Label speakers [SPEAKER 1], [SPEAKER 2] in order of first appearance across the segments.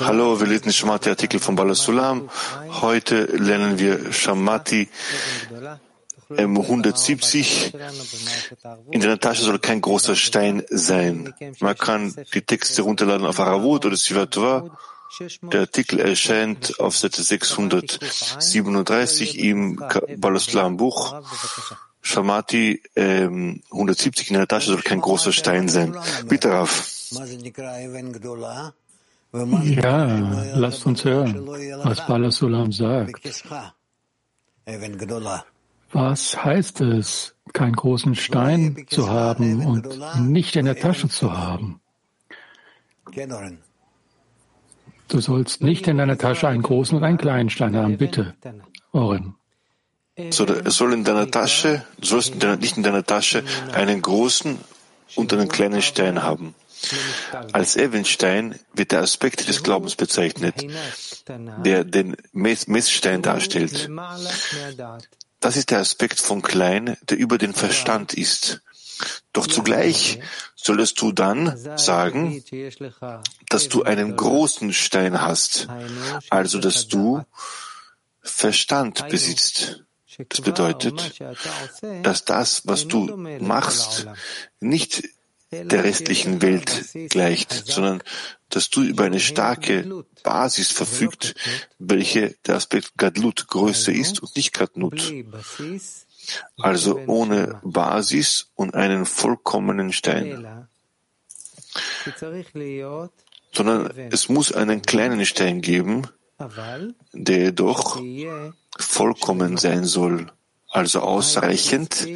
[SPEAKER 1] Hallo, wir lesen Shamati Artikel von Balasulam. Heute lernen wir Shamati ähm, 170. In deiner Tasche soll kein großer Stein sein. Man kann die Texte runterladen auf Aravut oder Sivatova. Der Artikel erscheint auf Seite 637 im Balasulam Buch. Shamati ähm, 170 in der Tasche soll kein großer Stein sein. Bitte, Raf.
[SPEAKER 2] Ja, lasst uns hören, was Balasulam sagt. Was heißt es, keinen großen Stein zu haben und nicht in der Tasche zu haben? Du sollst nicht in deiner Tasche einen großen und einen kleinen Stein haben, bitte, Oren.
[SPEAKER 1] So, es soll in deiner Tasche, du sollst nicht in deiner Tasche einen großen und einen kleinen Stein haben. Als Evenstein wird der Aspekt des Glaubens bezeichnet, der den Messstein darstellt. Das ist der Aspekt von klein, der über den Verstand ist. Doch zugleich solltest du dann sagen, dass du einen großen Stein hast, also dass du Verstand besitzt. Das bedeutet, dass das, was du machst, nicht der restlichen Welt gleicht, sondern dass du über eine starke Basis verfügt, welche der Aspekt Gadlut größer ist und nicht Gadnut. Also ohne Basis und einen vollkommenen Stein. Sondern es muss einen kleinen Stein geben, der jedoch vollkommen sein soll also ausreichend,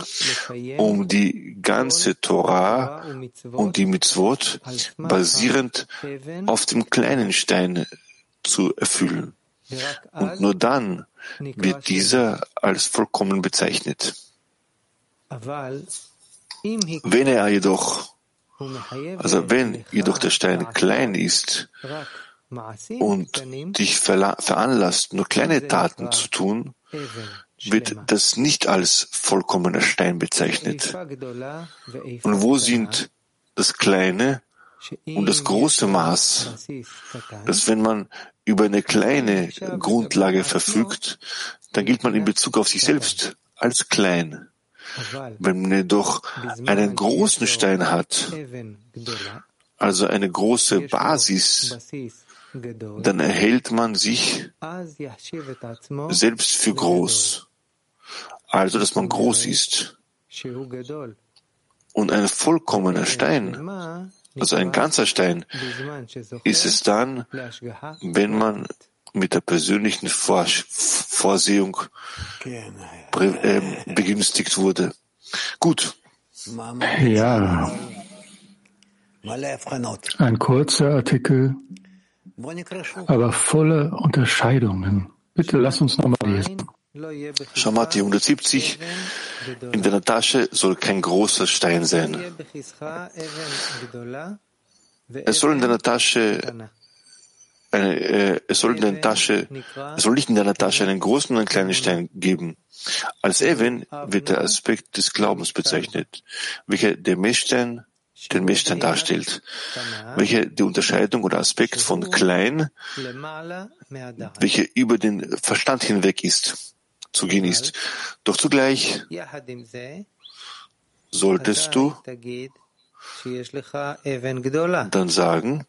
[SPEAKER 1] um die ganze Torah und die Mitzvot basierend auf dem kleinen Stein zu erfüllen. Und nur dann wird dieser als vollkommen bezeichnet. Wenn er jedoch, also wenn jedoch der Stein klein ist und dich veranlasst, nur kleine Taten zu tun, wird das nicht als vollkommener Stein bezeichnet. Und wo sind das kleine und das große Maß, dass wenn man über eine kleine Grundlage verfügt, dann gilt man in Bezug auf sich selbst als klein. Wenn man jedoch einen großen Stein hat, also eine große Basis, dann erhält man sich selbst für groß also dass man groß ist. Und ein vollkommener Stein, also ein ganzer Stein, ist es dann, wenn man mit der persönlichen Vorsehung äh, begünstigt wurde. Gut.
[SPEAKER 2] Ja. Ein kurzer Artikel, aber voller Unterscheidungen. Bitte lass uns nochmal lesen.
[SPEAKER 1] Shamati 170. In deiner Tasche soll kein großer Stein sein. Es soll in deiner Tasche eine, äh, es soll in deiner Tasche, es soll nicht in deiner Tasche einen großen und einen kleinen Stein geben. Als Even wird der Aspekt des Glaubens bezeichnet, welcher der Messstein den Messstein darstellt, welcher die Unterscheidung oder Aspekt von klein, welcher über den Verstand hinweg ist zu gehen ist. Doch zugleich solltest du dann sagen,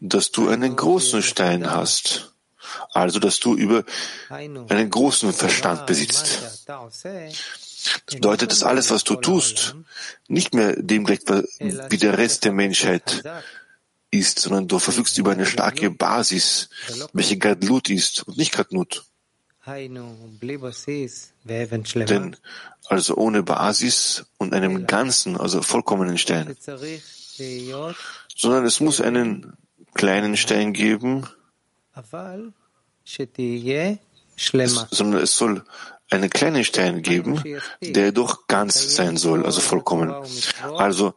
[SPEAKER 1] dass du einen großen Stein hast, also dass du über einen großen Verstand besitzt. Das bedeutet, dass alles, was du tust, nicht mehr dem gleich wie der Rest der Menschheit ist, sondern du verfügst über eine starke Basis, welche Gadlut ist und nicht Gadnut. Denn also ohne Basis und einem ganzen, also vollkommenen Stein, sondern es muss einen kleinen Stein geben, es, sondern es soll einen kleinen Stein geben, der jedoch ganz sein soll, also vollkommen. Also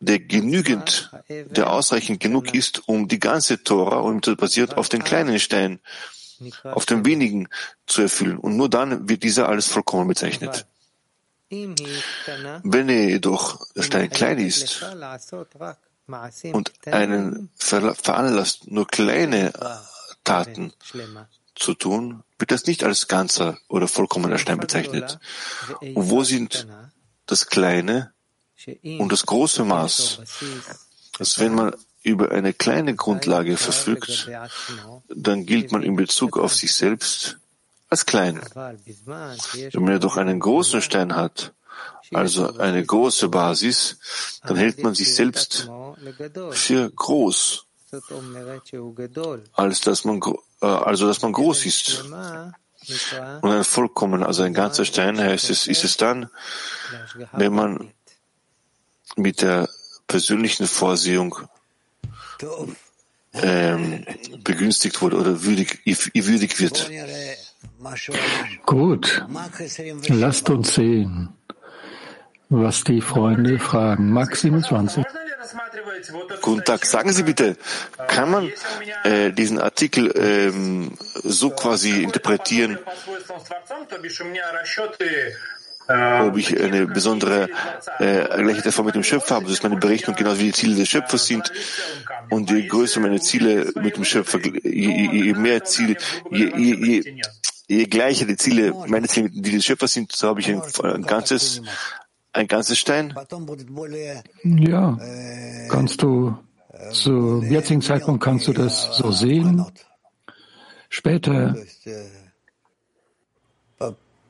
[SPEAKER 1] der genügend, der ausreichend genug ist, um die ganze Tora und basiert auf den kleinen Stein auf dem wenigen zu erfüllen. Und nur dann wird dieser alles vollkommen bezeichnet. Wenn er jedoch der Stein klein ist, und einen veranlasst, nur kleine Taten zu tun, wird das nicht als ganzer oder vollkommener Stein bezeichnet. Und wo sind das kleine und das große Maß? Dass wenn man über eine kleine Grundlage verfügt, dann gilt man in Bezug auf sich selbst als klein. Wenn man jedoch einen großen Stein hat, also eine große Basis, dann hält man sich selbst für groß, als dass man, äh, also dass man groß ist. Und ein vollkommen, also ein ganzer Stein heißt es, ist es dann, wenn man mit der persönlichen Vorsehung ähm, begünstigt wurde oder würdig, würdig wird.
[SPEAKER 2] Gut, lasst uns sehen, was die Freunde fragen. Max 27.
[SPEAKER 1] Guten Tag. Sagen Sie bitte, kann man äh, diesen Artikel ähm, so quasi interpretieren, ob ich eine besondere äh, erleichterte Form mit dem Schöpfer habe, dass meine Berechnung genau wie die Ziele des Schöpfers sind und je größer meine Ziele mit dem Schöpfer, je, je mehr Ziele, je, je, je gleicher die Ziele, meine Ziele, die des Schöpfers sind, so habe ich ein, ein ganzes, ein ganzes Stein.
[SPEAKER 2] Ja, kannst du, zu jetzigen Zeitpunkt kannst du das so sehen. Später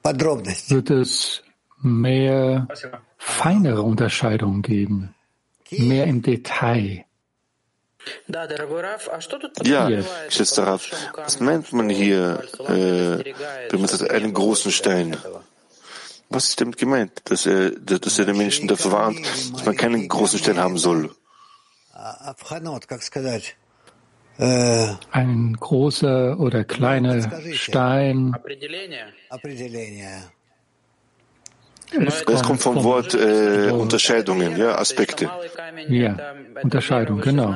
[SPEAKER 2] wird es mehr feinere Unterscheidungen geben, mehr im Detail.
[SPEAKER 1] Ja, geschätzter Rav, was meint man hier, äh, wenn man sagt, einen großen Stein? Was ist damit gemeint? Dass er, dass er den Menschen dafür warnt, dass man keinen großen Stein haben soll?
[SPEAKER 2] Ein großer oder kleiner Stein.
[SPEAKER 1] Es kommt, kommt vom Wort äh, Unterscheidungen, ja, Aspekte.
[SPEAKER 2] Ja, Unterscheidung, genau.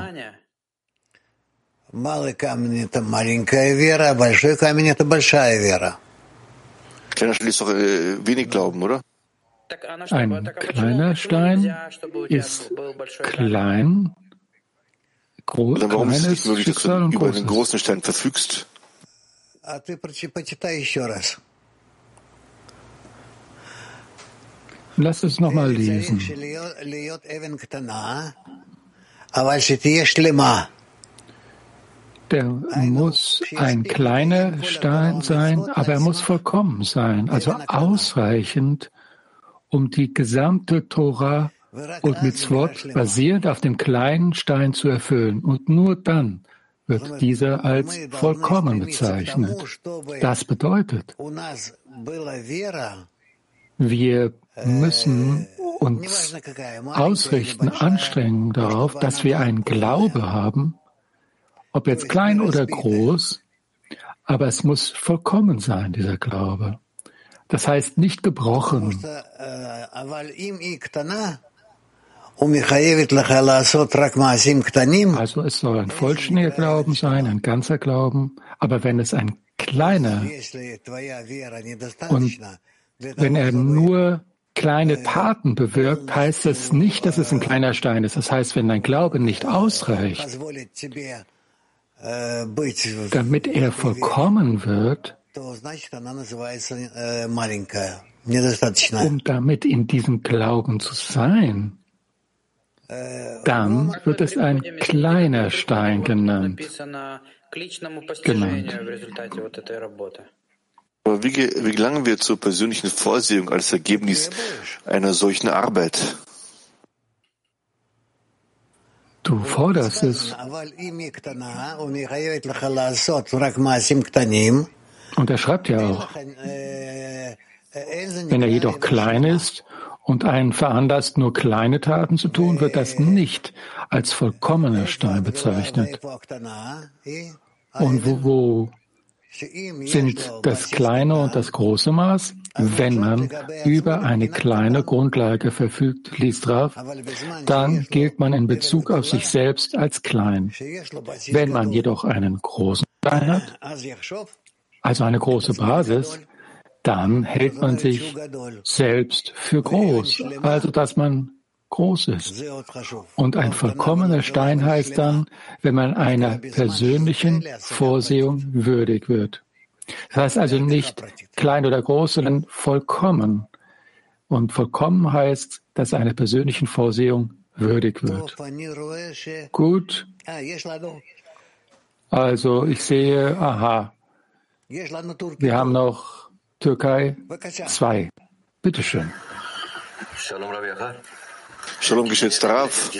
[SPEAKER 1] Kleiner Stein ist doch äh, wenig Glauben, oder?
[SPEAKER 2] Ein kleiner Stein ist klein, groß,
[SPEAKER 1] Dann warum ist es nicht möglich, dass du über
[SPEAKER 2] großes.
[SPEAKER 1] einen großen Stein verfügst?
[SPEAKER 2] Lass es nochmal lesen. Der muss ein kleiner Stein sein, aber er muss vollkommen sein, also ausreichend, um die gesamte Tora und Mitzvot basierend auf dem kleinen Stein zu erfüllen. Und nur dann wird dieser als vollkommen bezeichnet. Das bedeutet, wir müssen uns ausrichten, anstrengen darauf, dass wir einen Glaube haben, ob jetzt klein oder groß, aber es muss vollkommen sein, dieser Glaube. Das heißt nicht gebrochen. Also es soll ein vollständiger Glauben sein, ein ganzer Glauben, aber wenn es ein kleiner und wenn er nur kleine Taten bewirkt, heißt es nicht, dass es ein kleiner Stein ist. Das heißt, wenn dein Glaube nicht ausreicht, damit er vollkommen wird, um damit in diesem Glauben zu sein, dann wird es ein kleiner Stein genannt. genannt.
[SPEAKER 1] Aber wie, wie gelangen wir zur persönlichen Vorsehung als Ergebnis einer solchen Arbeit?
[SPEAKER 2] Du forderst es. Und er schreibt ja auch, wenn er jedoch klein ist und einen veranlasst, nur kleine Taten zu tun, wird das nicht als vollkommener Stein bezeichnet. Und wo, wo sind das kleine und das große Maß. Wenn man über eine kleine Grundlage verfügt, liest Rav, dann gilt man in Bezug auf sich selbst als klein. Wenn man jedoch einen großen Stein hat, also eine große Basis, dann hält man sich selbst für groß, also dass man groß ist. Und ein vollkommener Stein heißt dann, wenn man einer persönlichen Vorsehung würdig wird. Das heißt also nicht klein oder groß, sondern vollkommen. Und vollkommen heißt, dass einer persönlichen Vorsehung würdig wird. Gut. Also ich sehe, aha, wir haben noch Türkei 2. Bitteschön.
[SPEAKER 1] Shalom, geschätzter Rav.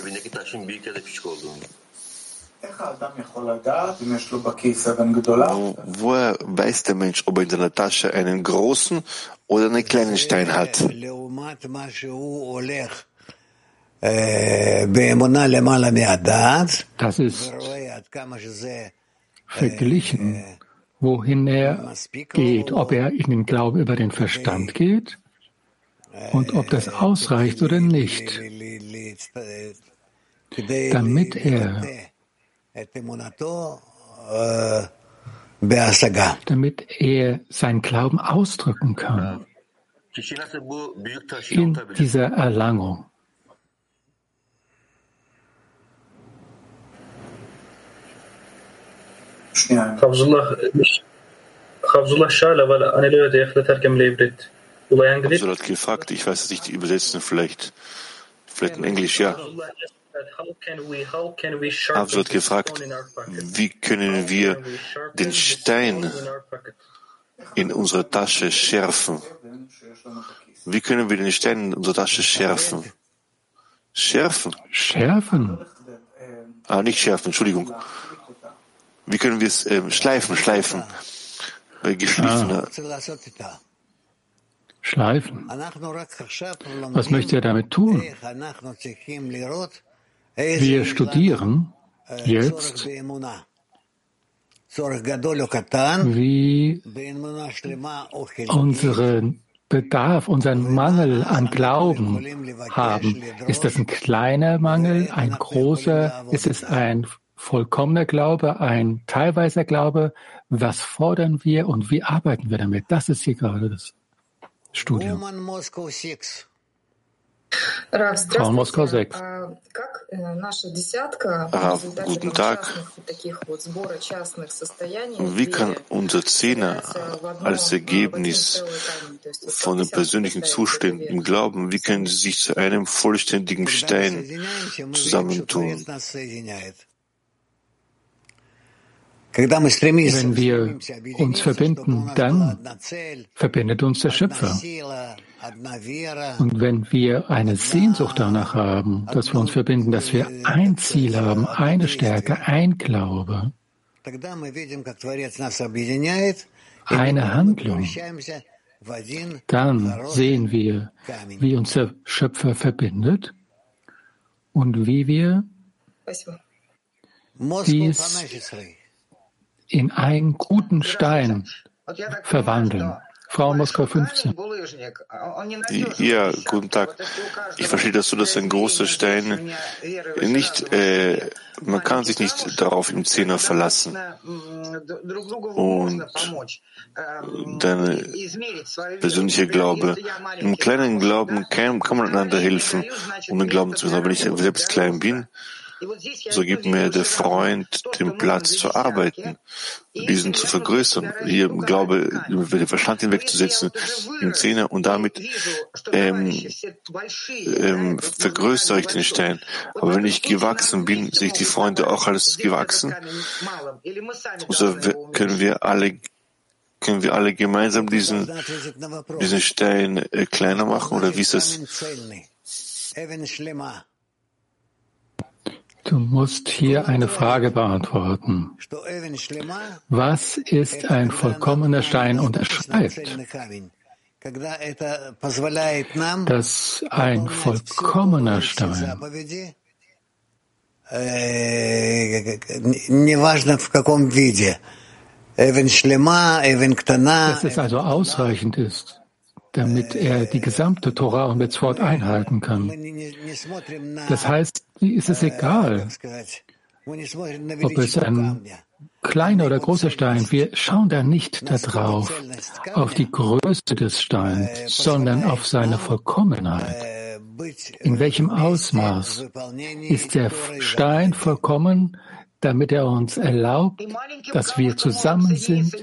[SPEAKER 1] Woher weiß der Mensch, ob er in seiner Tasche einen großen oder einen kleinen Stein hat?
[SPEAKER 2] Das ist verglichen, wohin er geht, ob er in den Glauben über den Verstand geht und ob das ausreicht oder nicht, damit er damit er seinen Glauben ausdrücken kann in dieser Erlangung.
[SPEAKER 1] Habsullah hat gefragt, ich weiß es nicht übersetzen, vielleicht, vielleicht in Englisch, ja. Absul hat gefragt, wie können wir den Stein in unserer Tasche schärfen? Wie können wir den Stein in unserer Tasche schärfen? Schärfen?
[SPEAKER 2] Schärfen?
[SPEAKER 1] Ah, nicht schärfen, Entschuldigung. Wie können wir es äh, schleifen, schleifen? Äh, geschliffener.
[SPEAKER 2] Ah. Schleifen. Was möchte er damit tun? Wir studieren jetzt, wie unseren Bedarf, unseren Mangel an Glauben haben. Ist das ein kleiner Mangel, ein großer? Ist es ein vollkommener Glaube, ein teilweiser Glaube? Was fordern wir und wie arbeiten wir damit? Das ist hier gerade das Studium.
[SPEAKER 1] Frau Moskau 6. Rav, guten Tag. Wie kann unser Zehner als Ergebnis von den persönlichen Zuständen im Glauben, wie können sie sich zu einem vollständigen Stein zusammentun?
[SPEAKER 2] Wenn wir uns verbinden, dann verbindet uns der Schöpfer. Und wenn wir eine Sehnsucht danach haben, dass wir uns verbinden, dass wir ein Ziel haben, eine Stärke, ein Glaube, eine Handlung, dann sehen wir, wie uns der Schöpfer verbindet und wie wir dies in einen guten Stein verwandeln. Frau Moskau 15.
[SPEAKER 1] Ja, guten Tag. Ich verstehe das so, dass ein großer Stein nicht, äh, man kann sich nicht darauf im Zehner verlassen. Und dein persönlicher Glaube, im kleinen Glauben kann, kann man einander helfen, um den Glauben zu haben. Wenn ich selbst klein bin, so gibt mir der Freund den Platz zu arbeiten, diesen zu vergrößern, hier Glaube über den Verstand hinwegzusetzen, im Zehner und damit ähm, ähm, vergrößere ich den Stein. Aber wenn ich gewachsen bin, sehe ich die Freunde auch als gewachsen. So können wir alle können wir alle gemeinsam diesen, diesen Stein äh, kleiner machen oder wie ist das?
[SPEAKER 2] Du musst hier eine Frage beantworten. Was ist ein vollkommener Stein und er schreibt, dass ein vollkommener Stein dass es also ausreichend ist, damit er die gesamte Torah und Mitzvot einhalten kann. Das heißt, ist es egal, ob es ein kleiner oder großer Stein, wir schauen da nicht darauf, auf die Größe des Steins, sondern auf seine Vollkommenheit. In welchem Ausmaß ist der Stein vollkommen, damit er uns erlaubt, dass wir zusammen sind,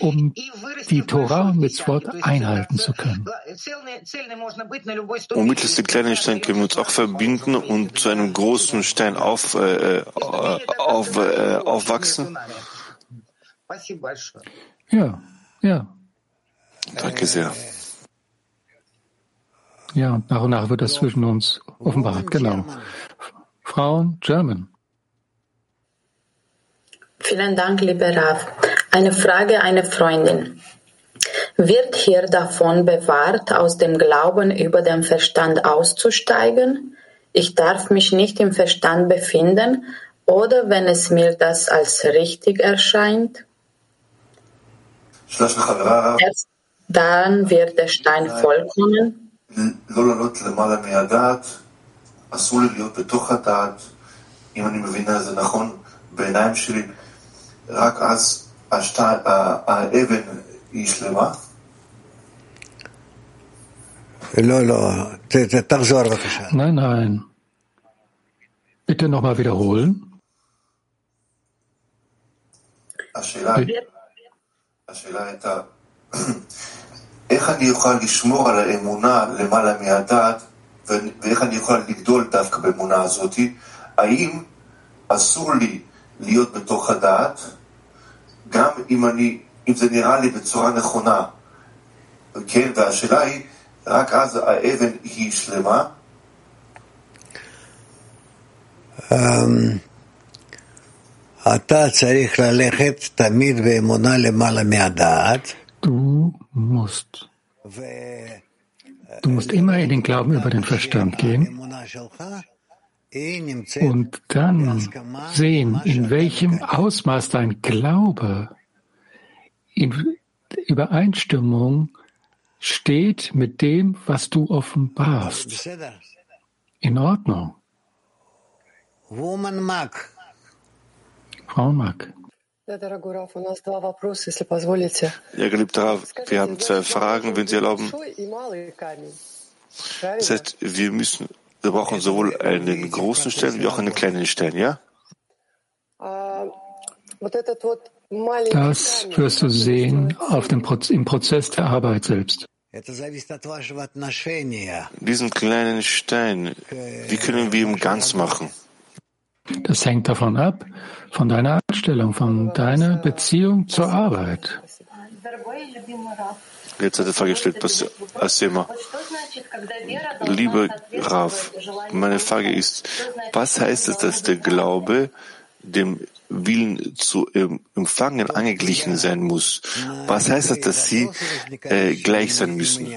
[SPEAKER 2] um die Torah mit Mitzvot einhalten zu können.
[SPEAKER 1] Und mittels dem kleinen Stein können wir uns auch verbinden und zu einem großen Stein auf, äh, äh auf, äh, aufwachsen.
[SPEAKER 2] Ja, ja.
[SPEAKER 1] Danke sehr.
[SPEAKER 2] Ja, und nach und nach wird das zwischen uns offenbart, genau. Frauen, German.
[SPEAKER 3] Vielen Dank, lieber Rav. Eine Frage einer Freundin. Wird hier davon bewahrt, aus dem Glauben über den Verstand auszusteigen? Ich darf mich nicht im Verstand befinden oder wenn es mir das als richtig erscheint? Erst dann wird der Stein vollkommen. אסור לי להיות בתוך הדעת, אם אני מבינה זה נכון בעיניים שלי, רק אז האבן היא שלמה?
[SPEAKER 2] לא, לא, תחזור בבקשה. Nein, nein. Bitte nochmal wiederholen.
[SPEAKER 1] השאלה, השאלה הייתה, איך אני אוכל לשמור על האמונה למעלה מהדעת, ואיך אני אוכל לגדול דווקא באמונה הזאת? האם אסור לי להיות בתוך הדעת, גם אם, אני, אם זה נראה לי בצורה נכונה, כן? והשאלה היא, רק אז האבן היא שלמה?
[SPEAKER 2] אתה צריך ללכת תמיד באמונה למעלה מהדעת. Du musst. Du musst immer in den Glauben über den Verstand gehen und dann sehen, in welchem Ausmaß dein Glaube in Übereinstimmung steht mit dem, was du offenbarst. In Ordnung. Frau Mack.
[SPEAKER 1] Ja, geliebter Rav, wir haben zwei Fragen, wenn Sie erlauben. Das heißt, wir müssen, wir brauchen sowohl einen großen Stein wie auch einen kleinen Stein, ja?
[SPEAKER 2] Das wirst du sehen auf dem Proz im Prozess der Arbeit selbst.
[SPEAKER 1] Diesen kleinen Stein, wie können wir ihn ganz machen?
[SPEAKER 2] Das hängt davon ab, von deiner Einstellung, von deiner Beziehung zur Arbeit.
[SPEAKER 1] Jetzt hat er Frage gestellt, Asema. Liebe Rav, meine Frage ist, was heißt es, dass der Glaube dem Willen zu empfangen angeglichen sein muss? Was heißt es, dass sie äh, gleich sein müssen?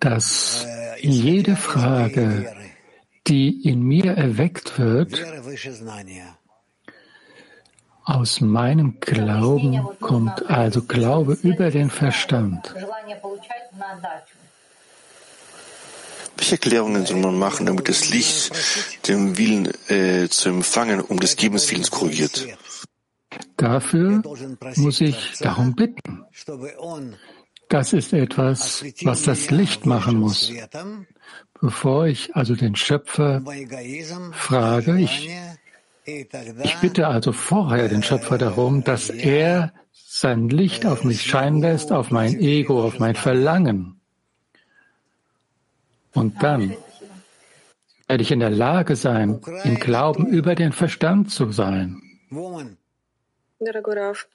[SPEAKER 2] Dass jede Frage die in mir erweckt wird, aus meinem Glauben kommt also Glaube über den Verstand.
[SPEAKER 1] Welche Erklärungen soll man machen, damit das Licht den Willen äh, zu empfangen, um des Gebenswillens korrigiert?
[SPEAKER 2] Dafür muss ich darum bitten. Das ist etwas, was das Licht machen muss. Bevor ich also den Schöpfer frage, ich, ich bitte also vorher den Schöpfer darum, dass er sein Licht auf mich scheinen lässt, auf mein Ego, auf mein Verlangen. Und dann werde ich in der Lage sein, im Glauben über den Verstand zu sein.
[SPEAKER 3] Дорогой Раф,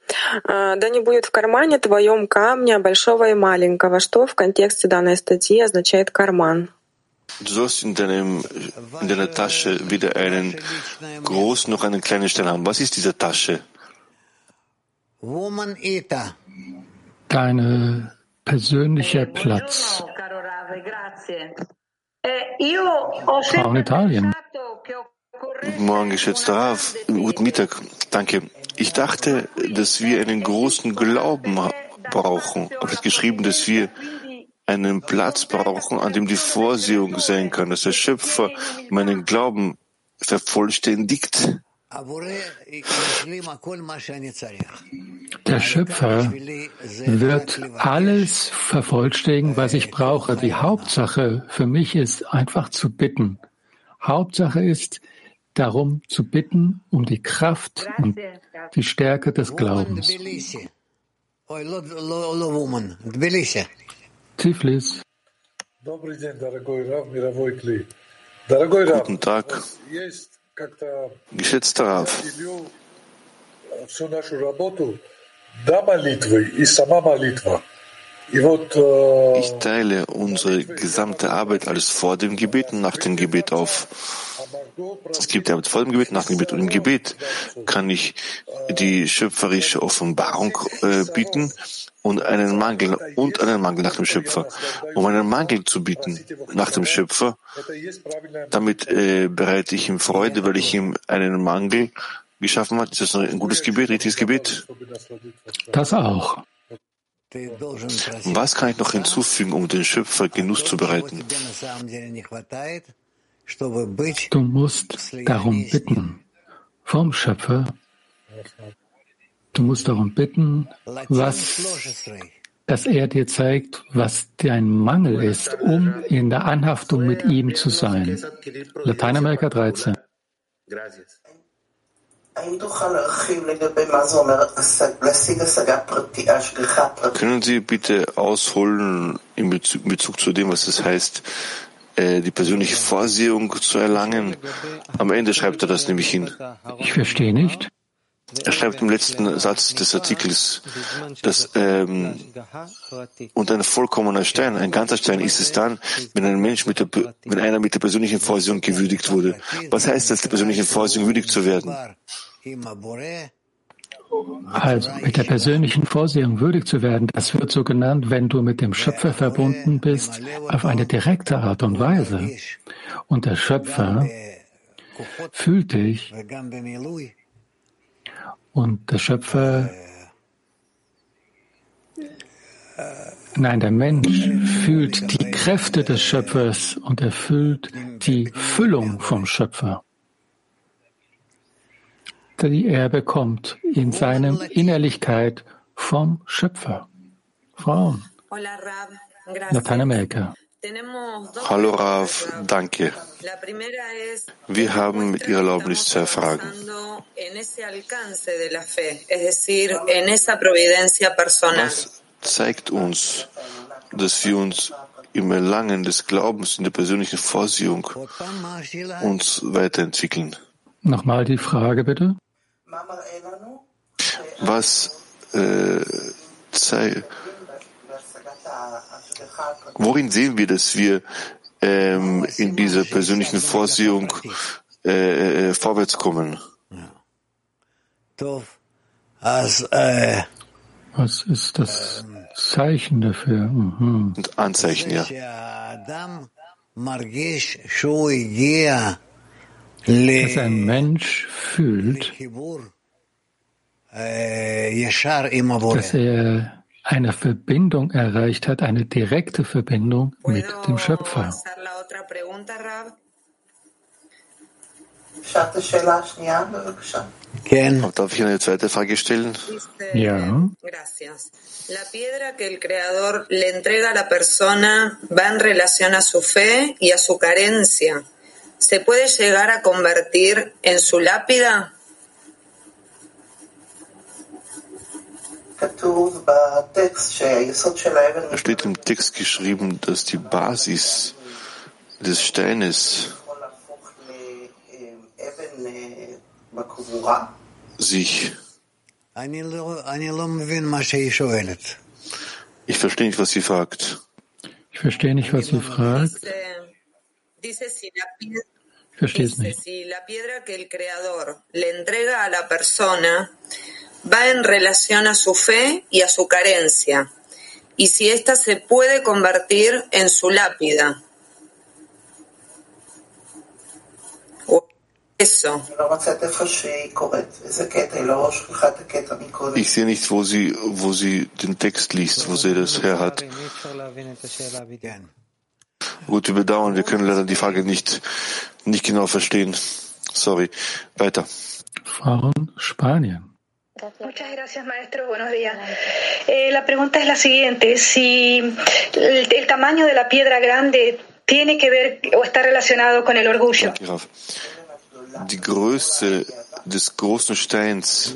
[SPEAKER 3] да не будет в кармане твоем камня большого и маленького. Что в контексте данной статьи означает карман?
[SPEAKER 1] Du sollst in, deinem, in deiner Tasche weder einen großen noch einen kleinen Stein haben. Was ist diese Tasche?
[SPEAKER 2] Dein persönlicher Platz. Frau in Italien.
[SPEAKER 1] Guten Morgen, geschätzter Rav. Guten Mittag. Danke. Ich dachte, dass wir einen großen Glauben brauchen. Aber es ist geschrieben, dass wir einen Platz brauchen, an dem die Vorsehung sein kann, dass der Schöpfer meinen Glauben vervollständigt.
[SPEAKER 2] Der Schöpfer wird alles vervollständigen, was ich brauche. Die Hauptsache für mich ist einfach zu bitten. Hauptsache ist darum zu bitten um die Kraft und die Stärke des Glaubens. Tiflis.
[SPEAKER 1] Guten Tag, geschätzter Rav. Ich teile unsere gesamte Arbeit alles vor dem Gebet und nach dem Gebet auf. Es gibt ja vor dem Gebet, nach dem Gebet und im Gebet. kann ich die schöpferische Offenbarung äh, bieten und einen Mangel und einen Mangel nach dem Schöpfer. Um einen Mangel zu bieten nach dem Schöpfer, damit äh, bereite ich ihm Freude, weil ich ihm einen Mangel geschaffen habe. Ist das ein gutes Gebet, richtiges Gebet?
[SPEAKER 2] Das auch.
[SPEAKER 1] Was kann ich noch hinzufügen, um den Schöpfer Genuss zu bereiten?
[SPEAKER 2] Du musst darum bitten vom Schöpfer. Du musst darum bitten, was, dass er dir zeigt, was dein Mangel ist, um in der Anhaftung mit ihm zu sein. Lateinamerika 13.
[SPEAKER 1] Können Sie bitte ausholen in Bezug, in Bezug zu dem, was es heißt, äh, die persönliche Vorsehung zu erlangen. Am Ende schreibt er das nämlich hin.
[SPEAKER 2] Ich verstehe nicht.
[SPEAKER 1] Er schreibt im letzten Satz des Artikels, dass ähm, und ein vollkommener Stein, ein ganzer Stein ist es dann, wenn ein Mensch mit der, wenn einer mit der persönlichen Vorsehung gewürdigt wurde. Was heißt das, der persönlichen Vorsehung würdigt zu werden?
[SPEAKER 2] Also mit der persönlichen Vorsehung würdig zu werden, das wird so genannt, wenn du mit dem Schöpfer verbunden bist, auf eine direkte Art und Weise. Und der Schöpfer fühlt dich und der Schöpfer, nein, der Mensch fühlt die Kräfte des Schöpfers und er fühlt die Füllung vom Schöpfer die er bekommt in seiner Innerlichkeit vom Schöpfer. Frauen. Lateinamerika.
[SPEAKER 1] Hallo Rav, danke. Wir haben mit Ihrer Erlaubnis zwei Fragen. Was zeigt uns, dass wir uns im Erlangen des Glaubens in der persönlichen Vorsehung uns weiterentwickeln?
[SPEAKER 2] Nochmal die Frage bitte.
[SPEAKER 1] Was äh, worin sehen wir, dass wir ähm, in dieser persönlichen Vorsehung äh, äh, vorwärts kommen?
[SPEAKER 2] Was ist das Zeichen dafür? Mhm.
[SPEAKER 1] Anzeichen, ja
[SPEAKER 2] dass ein Mensch fühlt, dass er eine Verbindung erreicht hat, eine direkte Verbindung mit dem Schöpfer.
[SPEAKER 1] Darf ich eine zweite Frage stellen?
[SPEAKER 2] Ja.
[SPEAKER 4] La piedra que el Creador le entrega a la persona va en relación a su fe y a su carencia. ¿Se puede llegar a convertir en su lápida?
[SPEAKER 1] Es steht im Text geschrieben, dass die Basis des Steines sich ich verstehe nicht, was sie fragt.
[SPEAKER 2] Ich verstehe nicht, was sie fragt.
[SPEAKER 4] Piedra,
[SPEAKER 2] Versteh's
[SPEAKER 4] dice,
[SPEAKER 2] nicht.
[SPEAKER 4] Va en relación a su fe y a su carencia, y si ésta se puede convertir en su lápida. Eso.
[SPEAKER 1] Ich sehe nicht, wo sie, wo sie den Text liest, wo sie das her hat. Gut, wir bedauern, wir können leider die Frage nicht, nicht genau verstehen. Sorry. Weiter.
[SPEAKER 2] Frauen Spanien.
[SPEAKER 5] Muchas gracias, maestro. Buenos días. Eh, la pregunta es la siguiente: si el, el, tamaño de la piedra grande tiene que ver o está relacionado con el orgullo.
[SPEAKER 1] Die Größe des großen Steins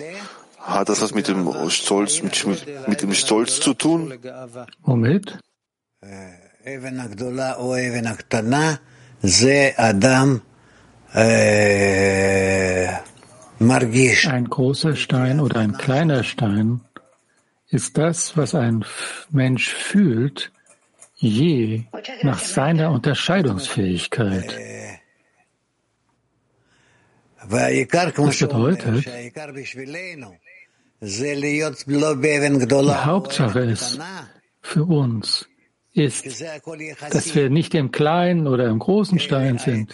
[SPEAKER 1] hat das was mit dem Stolz, mit, mit dem Stolz zu tun?
[SPEAKER 2] Womit? Ein großer Stein oder ein kleiner Stein ist das, was ein Mensch fühlt, je nach seiner Unterscheidungsfähigkeit. Das bedeutet, die Hauptsache ist für uns, ist, dass wir nicht im kleinen oder im großen Stein sind.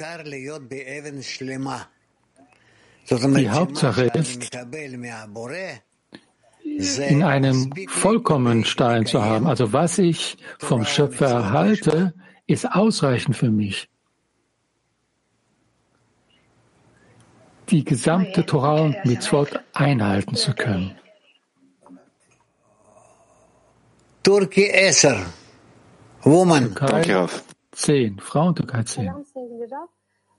[SPEAKER 2] Die Hauptsache ist, in einem vollkommenen Stein zu haben. Also was ich vom Schöpfer erhalte, ist ausreichend für mich. Die gesamte Torah und Mitzvot einhalten zu können.
[SPEAKER 6] Turkey 10. Woman.
[SPEAKER 2] Türkei 10. Frauen Türkei 10.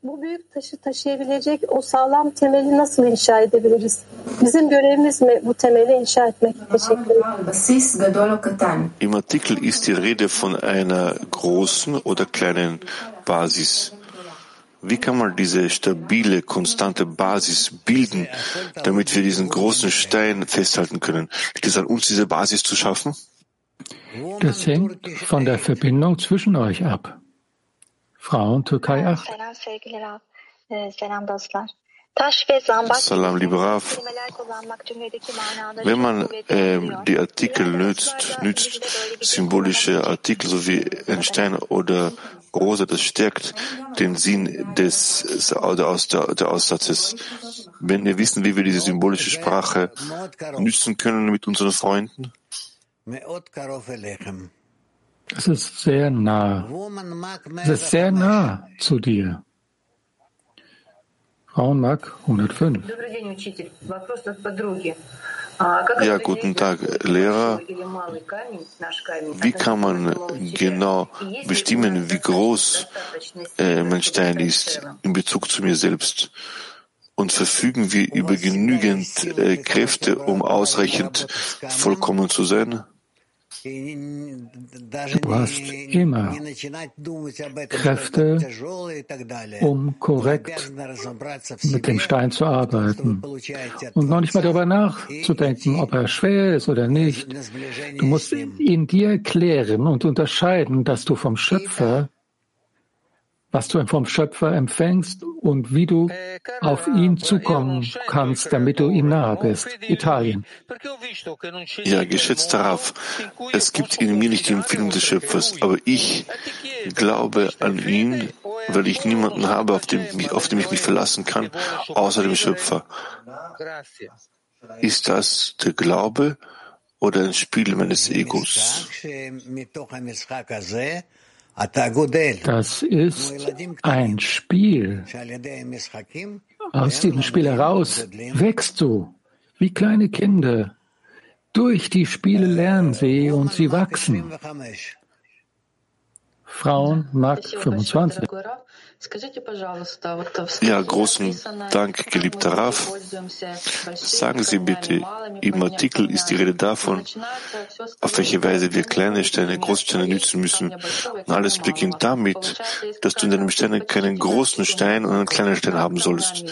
[SPEAKER 7] Bu büyük taşı taşıyabilecek o sağlam temeli nasıl inşa edebiliriz? Bizim görevimiz mi bu temeli inşa etmek? Teşekkür ederim.
[SPEAKER 1] Im Artikel ist die Rede von einer großen oder kleinen Basis. Wie kann man diese stabile, konstante Basis bilden, damit wir diesen großen Stein festhalten können? Liegt es an uns, diese Basis zu schaffen?
[SPEAKER 2] Das hängt von der Verbindung zwischen euch ab. Frauen Türkei 8.
[SPEAKER 1] Salam, lieber Rav. Wenn man äh, die Artikel nützt, nützt, symbolische Artikel sowie ein Stein oder Rose, das stärkt den Sinn des, oder der, der Aussatzes. Wenn wir wissen, wie wir diese symbolische Sprache nützen können mit unseren Freunden,
[SPEAKER 2] es ist sehr nah. Es ist sehr nah zu dir. Frauenmark 105.
[SPEAKER 1] Ja, guten Tag, Lehrer. Wie kann man genau bestimmen, wie groß äh, mein Stein ist in Bezug zu mir selbst? Und verfügen wir über genügend äh, Kräfte, um ausreichend vollkommen zu sein?
[SPEAKER 2] Du hast immer Kräfte, um korrekt mit dem Stein zu arbeiten. und noch nicht mal darüber nachzudenken, ob er schwer ist oder nicht. Du musst in dir klären und unterscheiden, dass du vom Schöpfer was du vom Schöpfer empfängst und wie du auf ihn zukommen kannst, damit du ihm nahe bist. Italien.
[SPEAKER 1] Ja, geschätzter Raff, es gibt in mir nicht die Empfehlung des Schöpfers, aber ich glaube an ihn, weil ich niemanden habe, auf dem, auf dem ich mich verlassen kann, außer dem Schöpfer. Ist das der Glaube oder ein Spiel meines Egos?
[SPEAKER 2] Das ist ein Spiel. Aus diesem Spiel heraus wächst du wie kleine Kinder. Durch die Spiele lernen sie und sie wachsen. Frauen, Mark 25.
[SPEAKER 1] Ja, großen Dank, geliebter Raf. Sagen Sie bitte, im Artikel ist die Rede davon, auf welche Weise wir kleine Steine, große Steine nützen müssen. Und alles beginnt damit, dass du in deinem Stein keinen großen Stein und einen kleinen Stein haben sollst.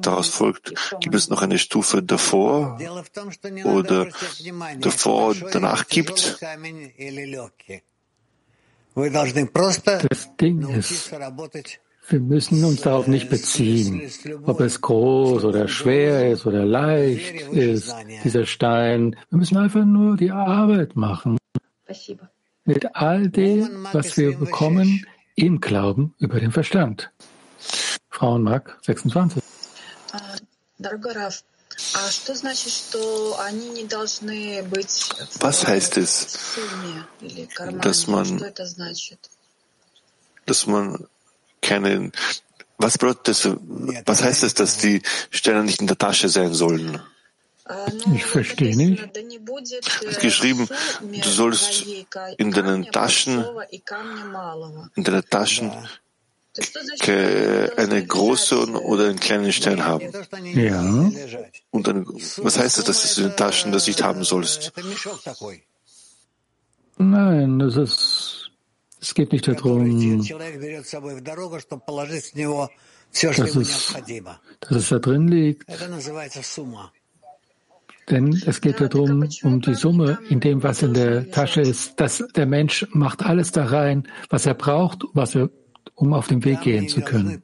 [SPEAKER 1] Daraus folgt, gibt es noch eine Stufe davor oder davor, danach gibt?
[SPEAKER 2] Das Ding ist, wir müssen uns darauf nicht beziehen, ob es groß oder schwer ist oder leicht ist, dieser Stein. Wir müssen einfach nur die Arbeit machen. Mit all dem, was wir bekommen, im Glauben über den Verstand. Frauenmark 26.
[SPEAKER 1] Was heißt es, dass man, dass man keinen, was bedeutet das, was heißt es, dass die Steine nicht in der Tasche sein sollen?
[SPEAKER 2] Ich verstehe nicht.
[SPEAKER 1] Es ist geschrieben, du sollst in deinen Taschen, in deinen Taschen eine große oder einen kleinen Stein haben.
[SPEAKER 2] Ja.
[SPEAKER 1] Und dann, was heißt das, dass du in den Taschen das nicht haben sollst?
[SPEAKER 2] Nein, das ist, es geht nicht darum, dass es, dass es da drin liegt. Denn es geht darum, um die Summe in dem, was in der Tasche ist, dass der Mensch macht alles da rein, was er braucht, was er, um auf den Weg gehen zu können.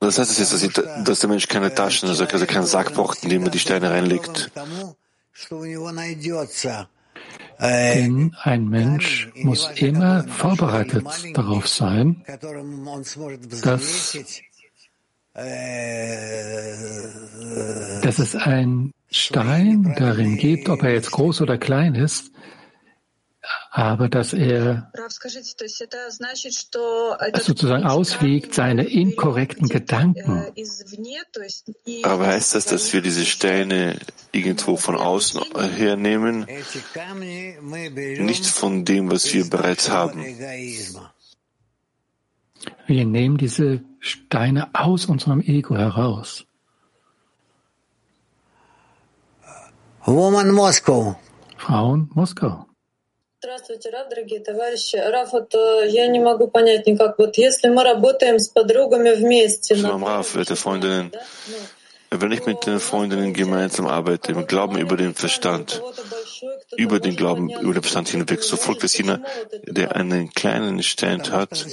[SPEAKER 1] Das heißt jetzt, dass, ich, dass der Mensch keine Taschen, also keinen Sack braucht, in dem er die Steine reinlegt.
[SPEAKER 2] Denn ein Mensch muss immer vorbereitet darauf sein, dass, dass es ein Stein darin gibt, ob er jetzt groß oder klein ist, aber dass er sozusagen auswiegt seine inkorrekten Gedanken.
[SPEAKER 1] Aber heißt das, dass wir diese Steine irgendwo von außen hernehmen, nicht von dem, was wir bereits haben?
[SPEAKER 2] Wir nehmen diese Steine aus unserem Ego heraus.
[SPEAKER 6] Woman Moskau.
[SPEAKER 2] Frauen Moskau.
[SPEAKER 8] Здравствуйте, Раф, дорогие товарищи. Раф, вот я не могу понять никак. Вот если мы работаем с подругами вместе...
[SPEAKER 1] Shalom Raf, werte Freundinnen. Wenn ich mit den Freundinnen gemeinsam arbeite, im Glauben über den Verstand, über den Glauben, über den Verstand hinweg, so folgt es jener, der einen kleinen Stein hat,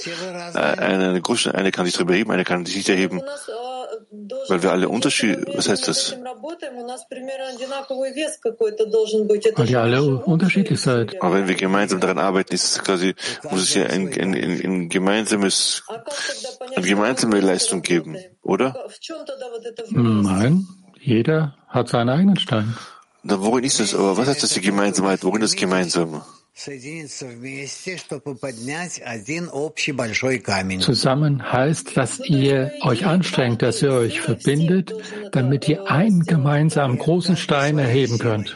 [SPEAKER 1] eine, eine große, eine kann sich darüber heben, eine kann sich nicht erheben, weil wir alle Unterschied, was heißt das?
[SPEAKER 2] Weil ihr alle unterschiedlich seid.
[SPEAKER 1] Aber wenn wir gemeinsam daran arbeiten, ist es quasi, muss es ja ein, ein, ein, ein gemeinsames, eine gemeinsame Leistung geben, oder?
[SPEAKER 2] Nein, jeder hat seinen eigenen Stein.
[SPEAKER 1] Na, worin ist es? Aber was heißt das die Gemeinsamkeit? Worin ist gemeinsam?
[SPEAKER 2] Zusammen heißt, dass ihr euch anstrengt, dass ihr euch verbindet, damit ihr einen gemeinsamen großen Stein erheben könnt.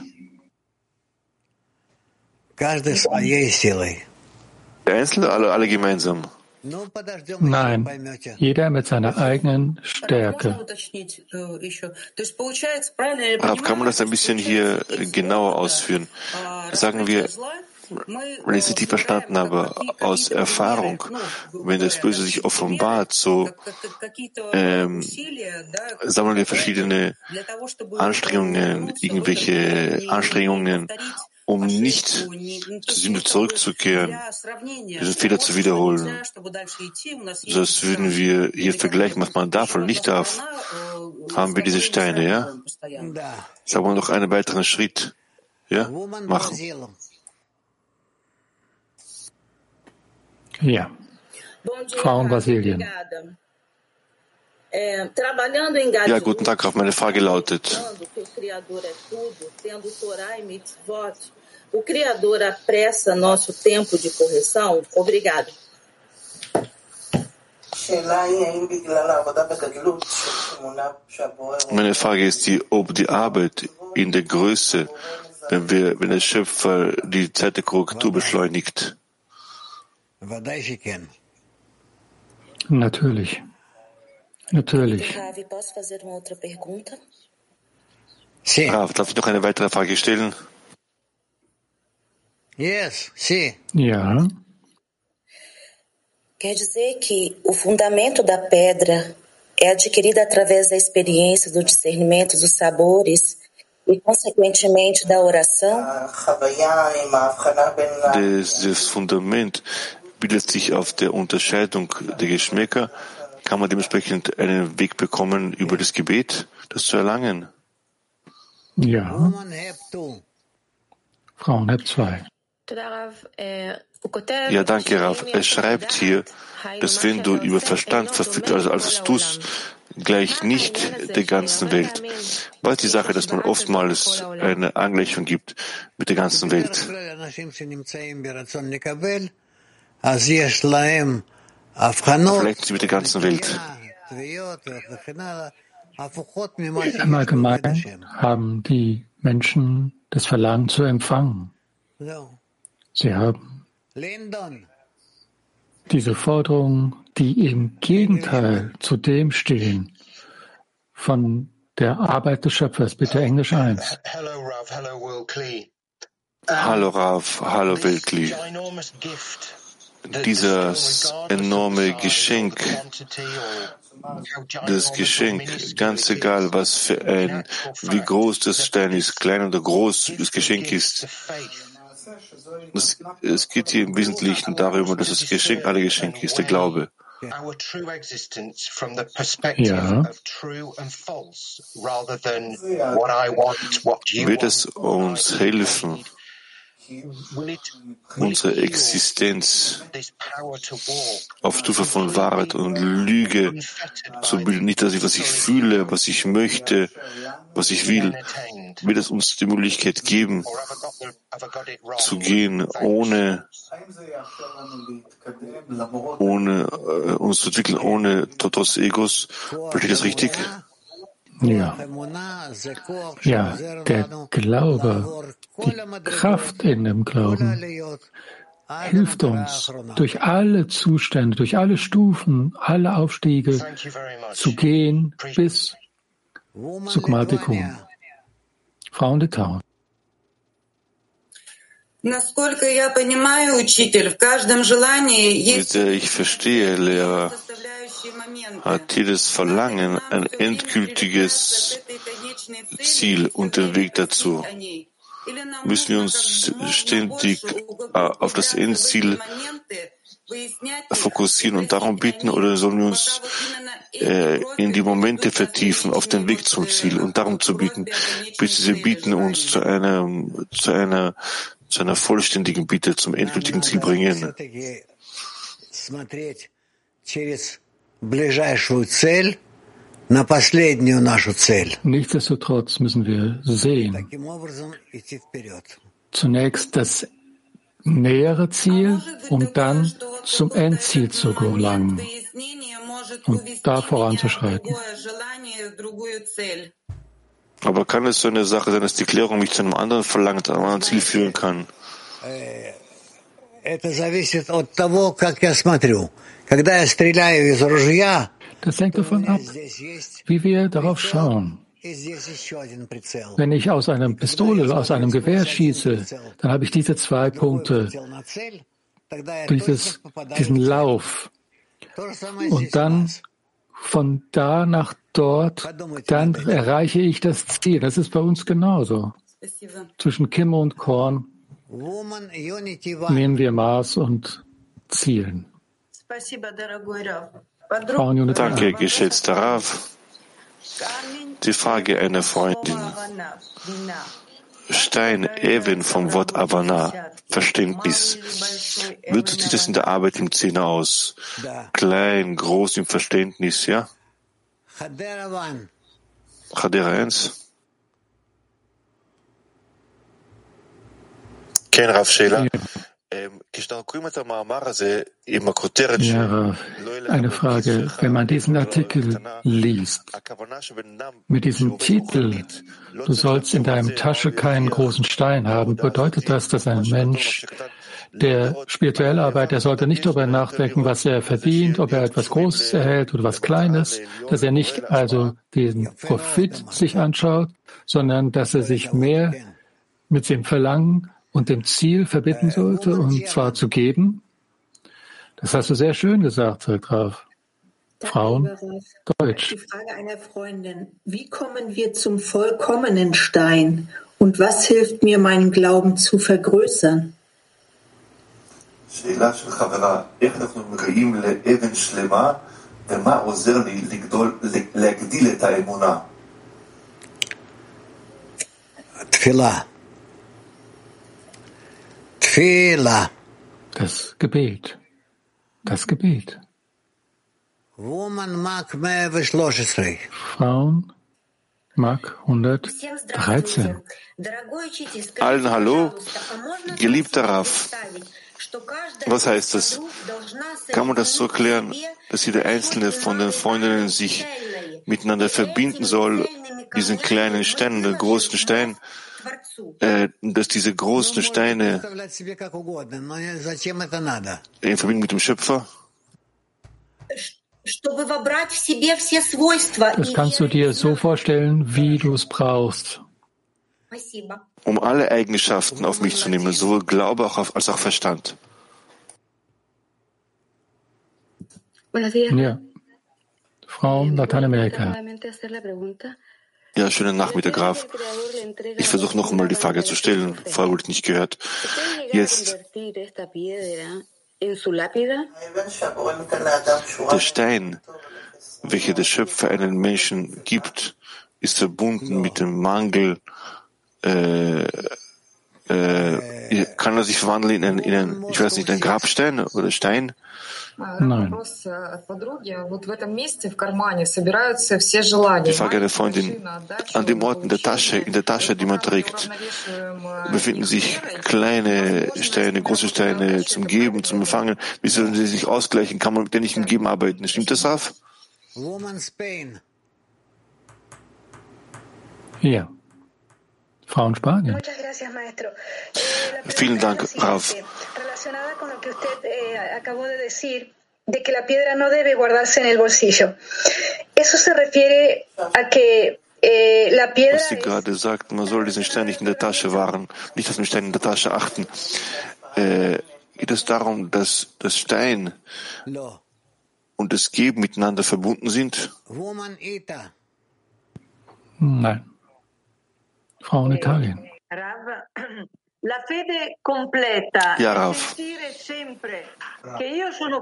[SPEAKER 1] Der Einzelne, alle, alle gemeinsam?
[SPEAKER 2] Nein, jeder mit seiner eigenen Stärke.
[SPEAKER 1] Aber kann man das ein bisschen hier genauer ausführen? Sagen wir, wenn ich es richtig verstanden habe, aus Erfahrung, wenn das Böse sich offenbart, so ähm, sammeln wir verschiedene Anstrengungen, irgendwelche Anstrengungen, um nicht zur Sünde zurückzukehren, diesen Fehler zu wiederholen. So als würden wir hier vergleichen, was man darf oder nicht darf, haben wir diese Steine, ja? Sagen wir noch einen weiteren Schritt, ja, machen.
[SPEAKER 2] Ja. Frauen Brasilien.
[SPEAKER 1] Ja, guten Tag, Graf. Meine Frage lautet,
[SPEAKER 9] o Criador apressa nosso tempo de correção? Obrigado.
[SPEAKER 1] Meine Frage ist die, ob die Arbeit in der Größe, wenn wir, wenn der Schöpfer die Zeit der Korrektur beschleunigt.
[SPEAKER 2] Natürlich. Natürlich.
[SPEAKER 1] Rav, darf ich noch eine weitere Frage stellen?
[SPEAKER 6] Yes, sim.
[SPEAKER 2] Ja.
[SPEAKER 9] Quer dizer que o fundamento da pedra é adquirido através da experiência do discernimento dos sabores e, consequentemente, da oração?
[SPEAKER 1] Das Fundament bildet sich auf der Unterscheidung der Geschmäcker. Kann man dementsprechend einen Weg bekommen, über das Gebet das zu erlangen?
[SPEAKER 2] Ja. Frauen Hep 2.
[SPEAKER 1] Ja, danke, Rav. Er schreibt hier, dass wenn du über Verstand verfügst, also als tust, gleich nicht der ganzen Welt. Was ist die Sache, dass man oftmals eine Angleichung gibt mit der ganzen Welt? Vielleicht mit der ganzen Welt.
[SPEAKER 2] Im Allgemeinen haben die Menschen das Verlangen zu empfangen. Sie haben diese Forderungen, die im Gegenteil zu dem stehen, von der Arbeit des Schöpfers. Bitte Englisch 1.
[SPEAKER 1] Hallo Rav, hallo Weltli. Dieses enorme Geschenk, das Geschenk, ganz egal, was für ein, wie groß das Stein ist, klein oder groß das Geschenk ist, es, es geht hier im Wesentlichen darüber, dass das Geschenk aller Geschenke ist, der Glaube. Ja. Wird es uns helfen, unsere Existenz auf Stufe von Wahrheit und Lüge zu bilden. Nicht, dass ich, was ich fühle, was ich möchte, was ich will, wird es uns die Möglichkeit geben, zu gehen, ohne, ohne äh, uns zu entwickeln, ohne Totos Egos. Verstehe ich das richtig?
[SPEAKER 2] Ja. ja, der Glaube, die Kraft in dem Glauben hilft uns, durch alle Zustände, durch alle Stufen, alle Aufstiege zu gehen bis zu Gmaltikun. Frauen der Town.
[SPEAKER 1] Ich verstehe, Lehrer, hat jedes Verlangen ein endgültiges Ziel und den Weg dazu. Müssen wir uns ständig äh, auf das Endziel fokussieren und darum bitten oder sollen wir uns äh, in die Momente vertiefen, auf den Weg zum Ziel und darum zu bieten, bis sie bieten uns zu einer, zu einer, zu einer vollständigen Bitte zum endgültigen Ziel bringen.
[SPEAKER 2] Nichtsdestotrotz müssen wir sehen, zunächst das nähere Ziel, um dann zum Endziel zu gelangen und da voranzuschreiten.
[SPEAKER 1] Aber kann es so eine Sache sein, dass die Klärung mich zu einem anderen Verlangen, zu einem anderen Ziel führen kann?
[SPEAKER 2] Das hängt davon ab, wie wir darauf schauen. Wenn ich aus einer Pistole, aus einem Gewehr schieße, dann habe ich diese zwei Punkte, dieses, diesen Lauf. Und dann von da nach dort, dann erreiche ich das Ziel. Das ist bei uns genauso. Zwischen Kimme und Korn nehmen wir Maß und zielen.
[SPEAKER 1] Danke, geschätzter Rav. Die Frage einer Freundin. Stein, Even vom Wort Avana, Verständnis. Wie sieht das in der Arbeit im Zehner aus? Klein, groß im Verständnis, ja? Chadera 1. Ken Rav Shela.
[SPEAKER 2] Ja, eine Frage. Wenn man diesen Artikel liest, mit diesem Titel, du sollst in deinem Tasche keinen großen Stein haben, bedeutet das, dass ein Mensch, der spirituell arbeitet, der sollte nicht darüber nachdenken, was er verdient, ob er etwas Großes erhält oder was Kleines, dass er nicht also den Profit sich anschaut, sondern dass er sich mehr mit dem Verlangen und dem Ziel verbitten äh, sollte, und zwar zu geben? Das hast du sehr schön gesagt, sagt Graf. Frauen, Deutsch.
[SPEAKER 10] Die Frage einer Freundin. Wie kommen wir zum vollkommenen Stein? Und was hilft mir, meinen Glauben zu vergrößern?
[SPEAKER 6] Tfila.
[SPEAKER 2] Das Gebet. Das Gebet. Frauen Mark 113.
[SPEAKER 1] Allen Hallo, geliebter Raff. Was heißt das? Kann man das so erklären, dass jeder einzelne von den Freundinnen sich miteinander verbinden soll, diesen kleinen Stein, den großen Stein, dass diese großen Steine in Verbindung mit dem Schöpfer
[SPEAKER 2] das kannst du dir so vorstellen, wie du es brauchst.
[SPEAKER 1] Um alle Eigenschaften auf mich zu nehmen, sowohl Glaube als auch Verstand.
[SPEAKER 2] Ja. Frau Lateinamerika.
[SPEAKER 1] Ja, schönen Nachmittag, Graf. Ich versuche noch einmal die Frage zu stellen. Vorher wurde ich nicht gehört. Jetzt. Der Stein, welcher der Schöpfer einen Menschen gibt, ist verbunden mit dem Mangel. Äh, äh, kann er sich verwandeln in einen, in einen, ich weiß nicht, einen Grabstein oder Stein?
[SPEAKER 2] Nein.
[SPEAKER 1] Die Frage einer Freundin. An dem Ort in der Tasche, in der Tasche, die man trägt, befinden sich kleine Steine, große Steine zum Geben, zum Empfangen. Wie sollen sie sich ausgleichen? Kann man mit denen nicht im Geben arbeiten? Stimmt das auf?
[SPEAKER 2] Ja. Frauen Spanien.
[SPEAKER 1] Vielen Dank, Ralf
[SPEAKER 5] de que la piedra no debe guardarse en el bolsillo. Eso se refiere a que eh, la piedra.
[SPEAKER 1] Was sie gerade sagt, man soll diesen Stein nicht in der Tasche wahren, nicht auf den Stein in der Tasche achten. Äh, geht es darum, dass das Stein und das Geben miteinander verbunden sind?
[SPEAKER 2] Nein. Frau in Italien.
[SPEAKER 1] Ja,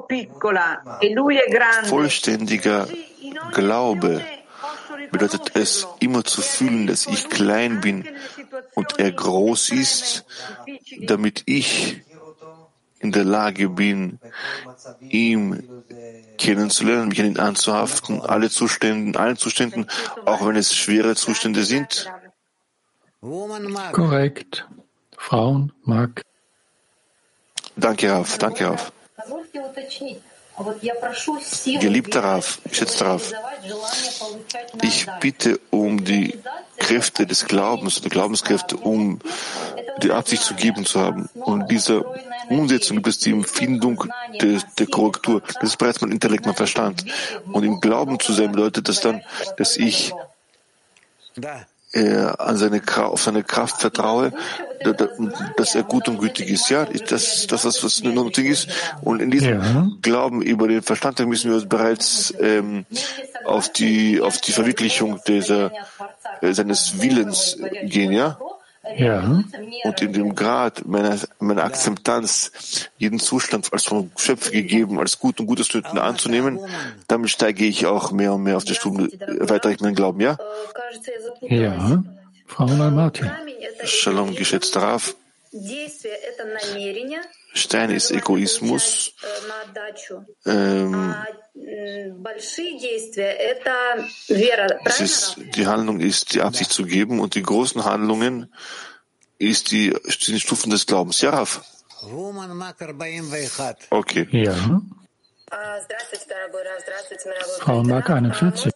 [SPEAKER 11] piccola e.
[SPEAKER 1] Vollständiger Glaube bedeutet es, immer zu fühlen, dass ich klein bin und er groß ist, damit ich in der Lage bin, ihm kennenzulernen, mich an ihn anzuhaften, alle Zustände, allen Zuständen, auch wenn es schwere Zustände sind.
[SPEAKER 2] Korrekt. Frauen, Mark.
[SPEAKER 1] Danke, Raf. Danke, Raf. Geliebter Raf, geschätzter Raf, ich bitte um die Kräfte des Glaubens, die Glaubenskräfte, um die Absicht zu geben zu haben. Und diese Umsetzung gibt es die Empfindung der, der Korrektur. Das ist bereits mein Intellekt, mein Verstand. Und im Glauben zu sein bedeutet das dann, dass ich an seine, auf seine Kraft vertraue, dass er gut und gütig ist. Ja, das ist das, was notwendig ist. Und in diesem ja. Glauben über den Verstand müssen wir uns bereits ähm, auf die auf die Verwirklichung dieser äh, seines Willens gehen. Ja.
[SPEAKER 2] Ja.
[SPEAKER 1] Und in dem Grad meiner, meiner Akzeptanz, jeden Zustand als vom Schöpfer gegeben, als gut und gutes Töten anzunehmen, damit steige ich auch mehr und mehr auf der Stunde, weiter ich meinen Glauben, ja?
[SPEAKER 2] Ja. Frau Martin.
[SPEAKER 1] Shalom, geschätzter Raf. Stein ist Egoismus. Ähm, es ist, die Handlung ist, die Absicht zu geben und die großen Handlungen ist die, sind die Stufen des Glaubens. Ja, Raf. Okay.
[SPEAKER 2] Ja. Frau Mark 41.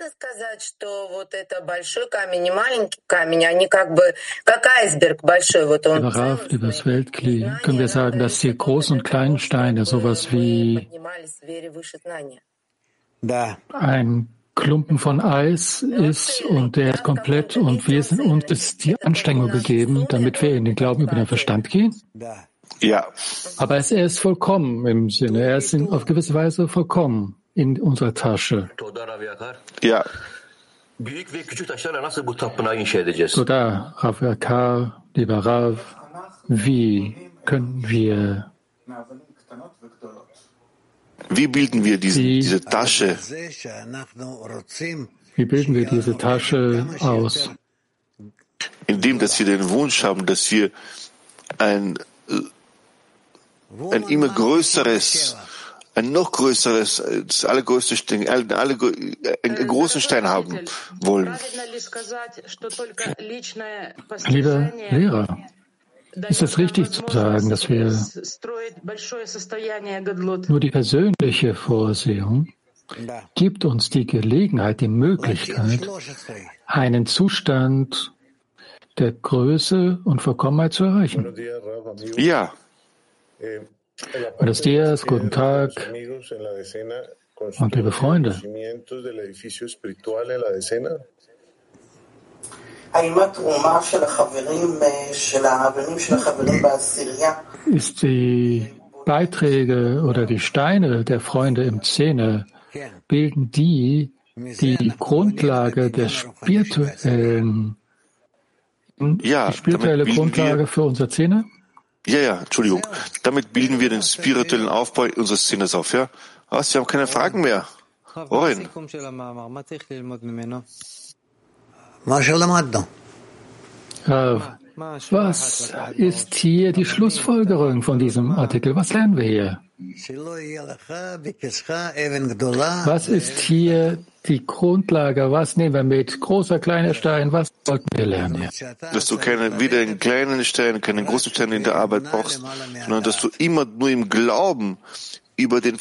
[SPEAKER 2] Lieber Raf, liebes Weltkli, können wir sagen, dass die großen und kleinen Steine sowas wie ein Klumpen von Eis ist und der ist komplett und wir sind uns ist die Anstrengung gegeben, damit wir in den Glauben über den Verstand gehen?
[SPEAKER 1] Ja.
[SPEAKER 2] Aber er ist vollkommen im Sinne, er ist in, auf gewisse Weise vollkommen in unserer Tasche.
[SPEAKER 1] Ja.
[SPEAKER 2] Toda, Rav Yakar, lieber Rav, wie können wir
[SPEAKER 1] wie bilden wir diesen, diese Tasche?
[SPEAKER 2] Wie bilden wir diese Tasche aus?
[SPEAKER 1] Indem, dass wir den Wunsch haben, dass wir ein, ein immer größeres ein noch größeres, das allergrößte Stein, alle, alle, einen großen Stein haben wollen.
[SPEAKER 2] Lieber Lehrer, ist es richtig zu sagen, dass wir nur die persönliche Vorsehung gibt uns die Gelegenheit, die Möglichkeit, einen Zustand der Größe und Vollkommenheit zu erreichen?
[SPEAKER 1] Ja.
[SPEAKER 2] Buenos dias, guten Tag und liebe Freunde. Ist die Beiträge oder die Steine der Freunde im Zehner, bilden die die Grundlage der spirituellen,
[SPEAKER 1] ja,
[SPEAKER 2] die spirituelle Grundlage für unser Zehner?
[SPEAKER 1] Ja, ja, Entschuldigung. Damit bilden wir den spirituellen Aufbau unseres Sinnes auf, ja? Was? Wir haben keine Fragen mehr. Orin.
[SPEAKER 2] Was ist hier die Schlussfolgerung von diesem Artikel? Was lernen wir hier? Was ist hier die Grundlage? Was nehmen wir mit? Großer, kleiner Stein? Was sollten wir lernen?
[SPEAKER 1] Dass du keine, weder einen kleinen Stein, keinen großen Stein in der Arbeit brauchst, sondern dass du immer nur im Glauben über den